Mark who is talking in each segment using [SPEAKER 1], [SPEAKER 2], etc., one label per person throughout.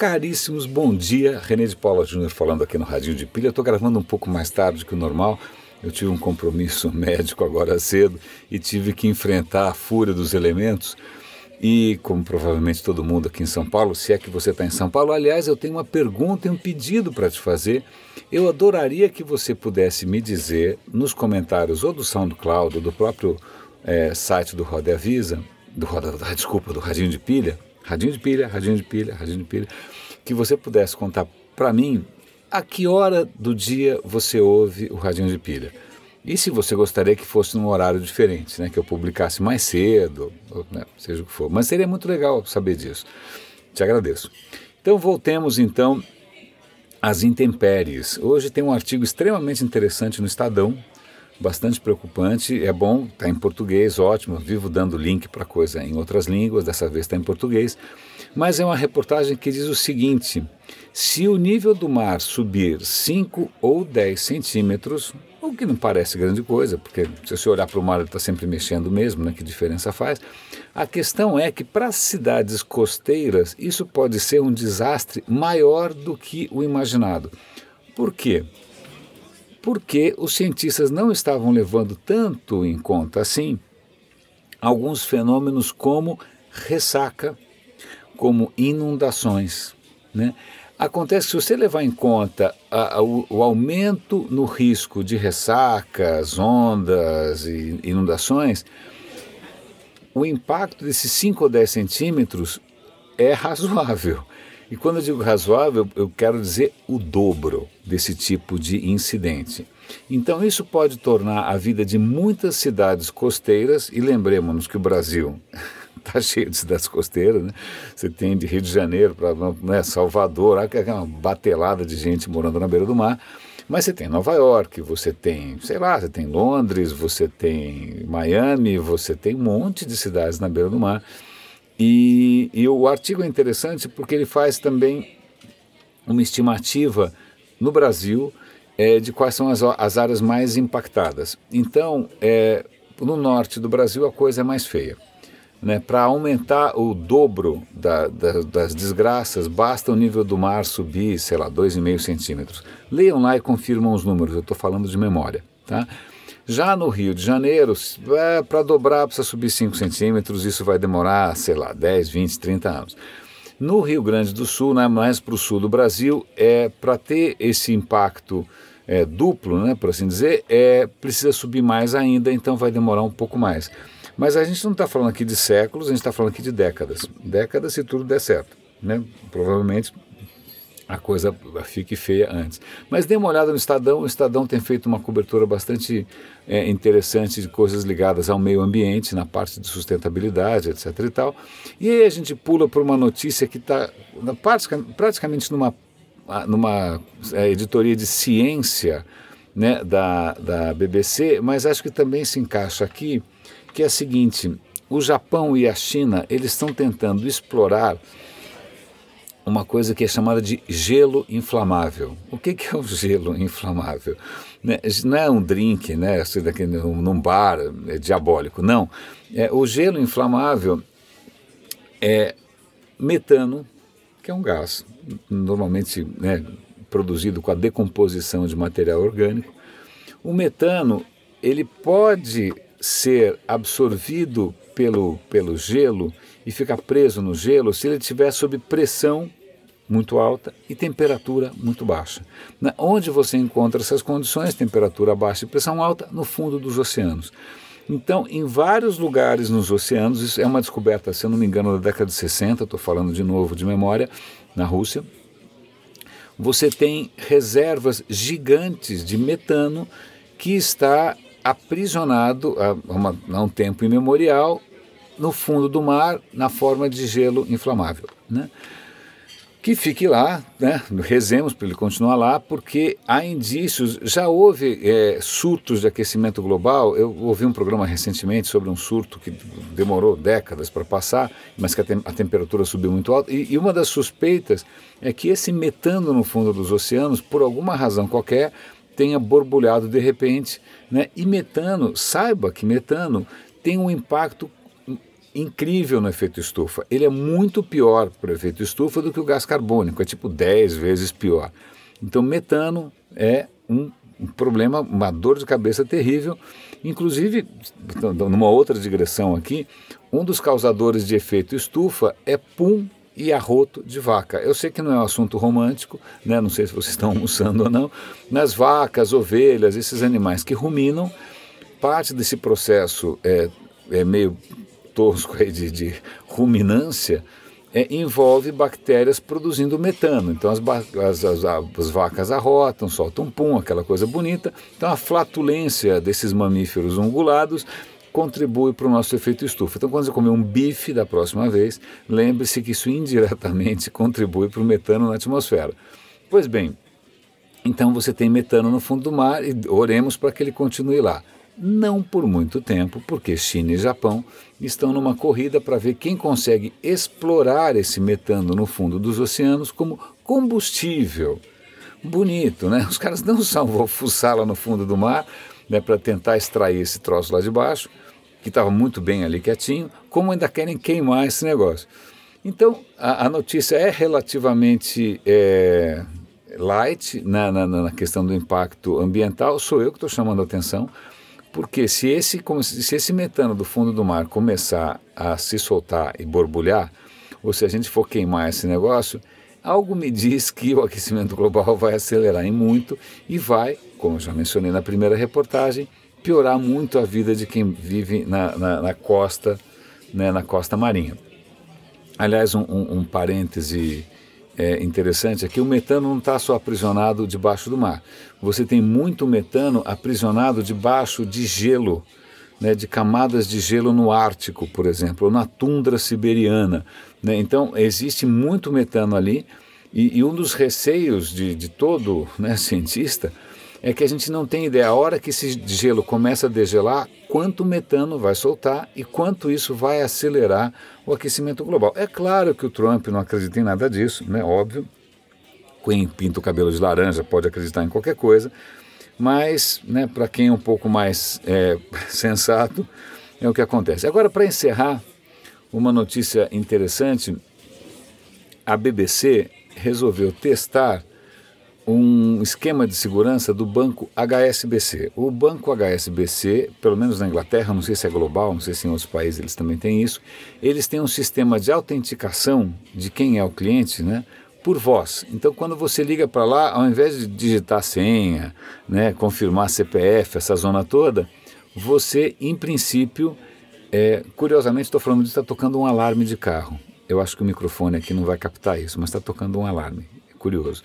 [SPEAKER 1] caríssimos, bom dia. René de Paula Júnior falando aqui no Radinho de Pilha. Estou gravando um pouco mais tarde que o normal. Eu tive um compromisso médico agora cedo e tive que enfrentar a fúria dos elementos. E, como provavelmente todo mundo aqui em São Paulo, se é que você está em São Paulo, aliás, eu tenho uma pergunta e um pedido para te fazer. Eu adoraria que você pudesse me dizer nos comentários ou do SoundCloud ou do próprio é, site do Roda Avisa, do Roda, desculpa, do Radinho de Pilha, radinho de pilha, radinho de pilha, radinho de pilha, que você pudesse contar para mim a que hora do dia você ouve o radinho de pilha. E se você gostaria que fosse num horário diferente, né, que eu publicasse mais cedo, ou, né, seja o que for. Mas seria muito legal saber disso. Te agradeço. Então voltemos então às intempéries. Hoje tem um artigo extremamente interessante no Estadão, bastante preocupante. É bom, está em português, ótimo. Vivo dando link para coisa em outras línguas, dessa vez está em português. Mas é uma reportagem que diz o seguinte: se o nível do mar subir 5 ou 10 centímetros, o que não parece grande coisa, porque se você olhar para o mar ele está sempre mexendo mesmo, né? que diferença faz? A questão é que para cidades costeiras isso pode ser um desastre maior do que o imaginado. Por quê? Porque os cientistas não estavam levando tanto em conta assim alguns fenômenos como ressaca, como inundações. Né? Acontece que se você levar em conta a, a, o, o, aumento no risco de ressacas, ondas e inundações, o impacto desses 5 ou 10 centímetros é razoável. E quando eu digo razoável, eu quero dizer o dobro desse tipo de incidente. Então, isso pode tornar a vida de muitas cidades costeiras, e lembremos-nos que o Brasil está cheio de cidades costeiras, né? Você tem de Rio de Janeiro para né, Salvador, é uma batelada de gente morando na beira do mar. Mas você tem Nova York, você tem, sei lá, você tem Londres, você tem Miami, você tem um monte de cidades na beira do mar e, e o artigo é interessante porque ele faz também uma estimativa no Brasil é, de quais são as, as áreas mais impactadas. Então, é, no norte do Brasil a coisa é mais feia. Né? Para aumentar o dobro da, da, das desgraças, basta o nível do mar subir, sei lá, 2,5 centímetros. Leiam lá e confirmam os números, eu estou falando de memória. Tá? Já no Rio de Janeiro, é, para dobrar precisa subir 5 centímetros, isso vai demorar, sei lá, 10, 20, 30 anos. No Rio Grande do Sul, né, mais para o sul do Brasil, é para ter esse impacto é, duplo, né, por assim dizer, é, precisa subir mais ainda, então vai demorar um pouco mais. Mas a gente não está falando aqui de séculos, a gente está falando aqui de décadas. Décadas se tudo der certo. Né? Provavelmente a coisa fique feia antes. Mas dê uma olhada no Estadão, o Estadão tem feito uma cobertura bastante é, interessante de coisas ligadas ao meio ambiente, na parte de sustentabilidade, etc. e tal. E aí a gente pula por uma notícia que está praticamente numa, numa é, editoria de ciência né, da, da BBC, mas acho que também se encaixa aqui, que é a seguinte, o Japão e a China, eles estão tentando explorar uma coisa que é chamada de gelo inflamável. O que, que é o gelo inflamável? Né, não é um drink, né, assim, daqui num bar é diabólico, não. É, o gelo inflamável é metano, que é um gás, normalmente né, produzido com a decomposição de material orgânico. O metano ele pode ser absorvido pelo, pelo gelo e ficar preso no gelo se ele estiver sob pressão muito alta e temperatura muito baixa. Na, onde você encontra essas condições, temperatura baixa e pressão alta? No fundo dos oceanos. Então, em vários lugares nos oceanos, isso é uma descoberta, se eu não me engano, da década de 60, estou falando de novo de memória, na Rússia, você tem reservas gigantes de metano que está aprisionado há, uma, há um tempo imemorial no fundo do mar na forma de gelo inflamável. Né? Que fique lá, né? rezemos para ele continuar lá, porque há indícios, já houve é, surtos de aquecimento global, eu ouvi um programa recentemente sobre um surto que demorou décadas para passar, mas que a, tem, a temperatura subiu muito alto, e, e, uma das suspeitas é que esse metano no fundo dos oceanos, por alguma razão qualquer, tenha borbulhado de repente, né? e metano, saiba que metano tem um impacto incrível no efeito estufa. Ele é muito pior para o efeito estufa do que o gás carbônico, é tipo 10 vezes pior. Então, metano é um, problema, uma dor de cabeça terrível. Inclusive, numa outra digressão aqui, um dos causadores de efeito estufa é pum e arroto de vaca. Eu sei que não é um assunto romântico, né? não sei se vocês estão almoçando ou não, mas vacas, ovelhas, esses animais que ruminam, parte desse processo é, é meio tosco aí de, de ruminância, é, envolve bactérias produzindo metano. Então as, as, as, as, vacas arrotam, soltam pum, aquela coisa bonita. Então a flatulência desses mamíferos ungulados contribui para o nosso efeito estufa. Então quando você comer um bife da próxima vez, lembre-se que isso indiretamente contribui para o metano na atmosfera. Pois bem, então você tem metano no fundo do mar e oremos para que ele continue lá não por muito tempo, porque China e Japão estão numa corrida para ver quem consegue explorar esse metano no fundo dos oceanos como combustível. Bonito, né? Os caras não só vão fuçar lá no fundo do mar né, para tentar extrair esse troço lá de baixo, que estava muito bem ali quietinho, como ainda querem queimar esse negócio. Então, a, a notícia é relativamente é, light na, na, na questão do impacto ambiental, sou eu que estou chamando a atenção porque se esse, se esse metano do fundo do mar começar a se soltar e borbulhar, ou se a gente for queimar esse negócio, algo me diz que o aquecimento global vai acelerar em muito e vai, como eu já mencionei na primeira reportagem, piorar muito a vida de quem vive na, na, na costa, né, na costa marinha. Aliás, um, um, um parêntese é, interessante é que o metano não está só aprisionado debaixo do mar. Você tem muito metano aprisionado debaixo de gelo, né, de camadas de gelo no Ártico, por exemplo, ou na tundra siberiana. Né? Então, existe muito metano ali, e, e um dos receios de, de todo né, cientista é que a gente não tem ideia, a hora que esse gelo começa a degelar, quanto metano vai soltar e quanto isso vai acelerar o aquecimento global. É claro que o Trump não acredita em nada disso, né? óbvio. Quem pinta o cabelo de laranja pode acreditar em qualquer coisa, mas né, para quem é um pouco mais é, sensato, é o que acontece. Agora, para encerrar, uma notícia interessante: a BBC resolveu testar um esquema de segurança do banco HSBC. O banco HSBC, pelo menos na Inglaterra, não sei se é global, não sei se em outros países eles também têm isso, eles têm um sistema de autenticação de quem é o cliente, né? Por voz. Então, quando você liga para lá, ao invés de digitar senha, né, confirmar CPF, essa zona toda, você, em princípio, é, curiosamente, estou falando disso, está tocando um alarme de carro. Eu acho que o microfone aqui não vai captar isso, mas está tocando um alarme. É curioso.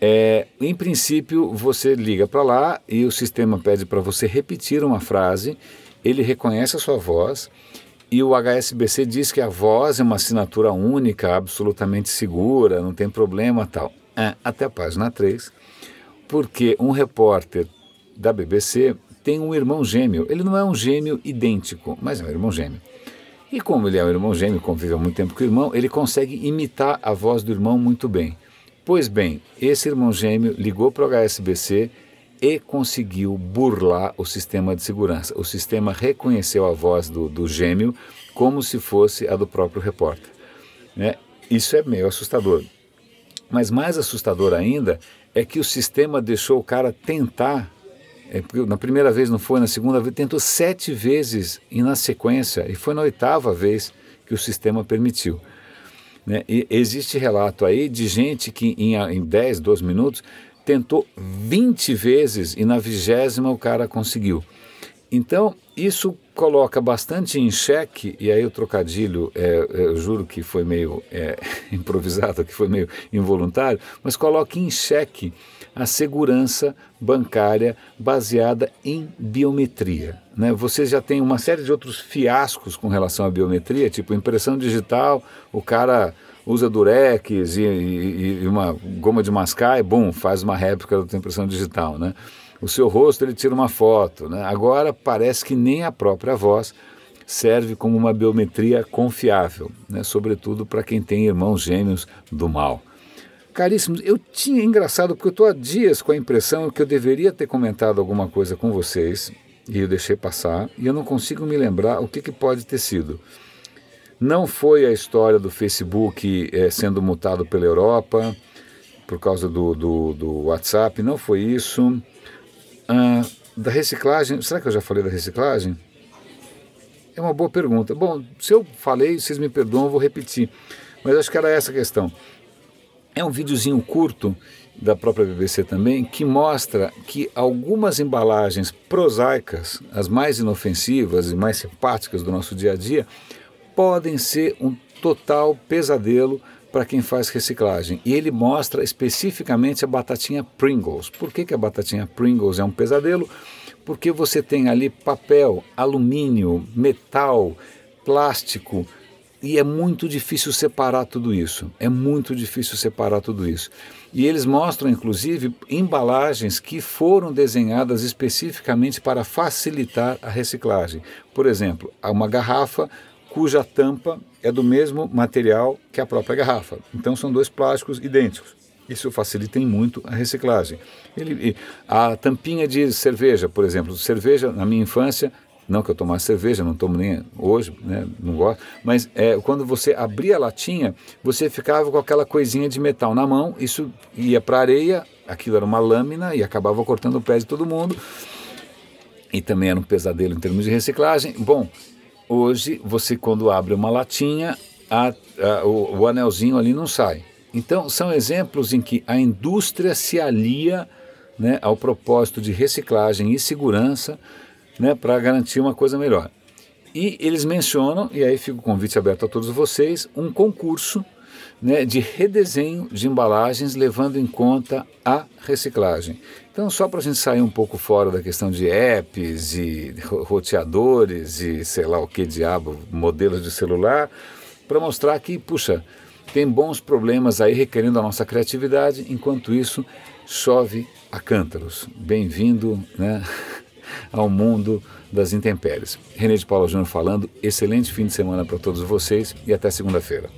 [SPEAKER 1] É, em princípio, você liga para lá e o sistema pede para você repetir uma frase, ele reconhece a sua voz e o HSBC diz que a voz é uma assinatura única, absolutamente segura, não tem problema tal. É, até a página 3, porque um repórter da BBC tem um irmão gêmeo. Ele não é um gêmeo idêntico, mas é um irmão gêmeo. E como ele é um irmão gêmeo, convive há muito tempo com o irmão, ele consegue imitar a voz do irmão muito bem. Pois bem, esse irmão gêmeo ligou para o HSBC e conseguiu burlar o sistema de segurança. O sistema reconheceu a voz do, do gêmeo como se fosse a do próprio repórter. Né? Isso é meio assustador. Mas mais assustador ainda é que o sistema deixou o cara tentar. É, na primeira vez não foi, na segunda vez tentou sete vezes e na sequência, e foi na oitava vez que o sistema permitiu. Né? E existe relato aí de gente que em, em 10, 12 minutos tentou 20 vezes e na vigésima o cara conseguiu. Então, isso coloca bastante em xeque, e aí o trocadilho, é, é eu juro que foi meio é, improvisado, que foi meio involuntário, mas coloca em xeque a segurança bancária baseada em biometria. Né? Você já tem uma série de outros fiascos com relação à biometria, tipo impressão digital, o cara usa durex e, e, e uma goma de mascar e, bom, faz uma réplica da impressão digital. Né? O seu rosto, ele tira uma foto. Né? Agora parece que nem a própria voz serve como uma biometria confiável, né? sobretudo para quem tem irmãos gêmeos do mal. Caríssimos, eu tinha engraçado porque eu estou há dias com a impressão que eu deveria ter comentado alguma coisa com vocês e eu deixei passar e eu não consigo me lembrar o que, que pode ter sido. Não foi a história do Facebook é, sendo multado pela Europa por causa do, do, do WhatsApp, não foi isso. Ah, da reciclagem, será que eu já falei da reciclagem? É uma boa pergunta. Bom, se eu falei, vocês me perdoam, eu vou repetir. Mas acho que era essa a questão. É um videozinho curto da própria BBC também que mostra que algumas embalagens prosaicas, as mais inofensivas e mais simpáticas do nosso dia a dia, podem ser um total pesadelo para quem faz reciclagem. E ele mostra especificamente a batatinha Pringles. Por que, que a batatinha Pringles é um pesadelo? Porque você tem ali papel, alumínio, metal, plástico, e é muito difícil separar tudo isso. É muito difícil separar tudo isso. E eles mostram, inclusive, embalagens que foram desenhadas especificamente para facilitar a reciclagem. Por exemplo, uma garrafa cuja tampa é do mesmo material que a própria garrafa. Então são dois plásticos idênticos. Isso facilita muito a reciclagem. Ele, a tampinha de cerveja, por exemplo, cerveja na minha infância, não que eu tomasse cerveja, não tomo nem hoje, né, não gosto, mas é, quando você abria a latinha, você ficava com aquela coisinha de metal na mão, isso ia para areia, aquilo era uma lâmina e acabava cortando o pé de todo mundo. E também era um pesadelo em termos de reciclagem. Bom, Hoje, você quando abre uma latinha, a, a, o, o anelzinho ali não sai. Então, são exemplos em que a indústria se alia né, ao propósito de reciclagem e segurança né, para garantir uma coisa melhor. E eles mencionam, e aí fica o convite aberto a todos vocês, um concurso né, de redesenho de embalagens levando em conta a reciclagem. Então, só para a gente sair um pouco fora da questão de apps e roteadores e sei lá o que diabo, modelos de celular, para mostrar que, puxa, tem bons problemas aí requerendo a nossa criatividade, enquanto isso chove a cântaros. Bem-vindo né, ao mundo das intempéries. René de Paula Júnior falando, excelente fim de semana para todos vocês e até segunda-feira.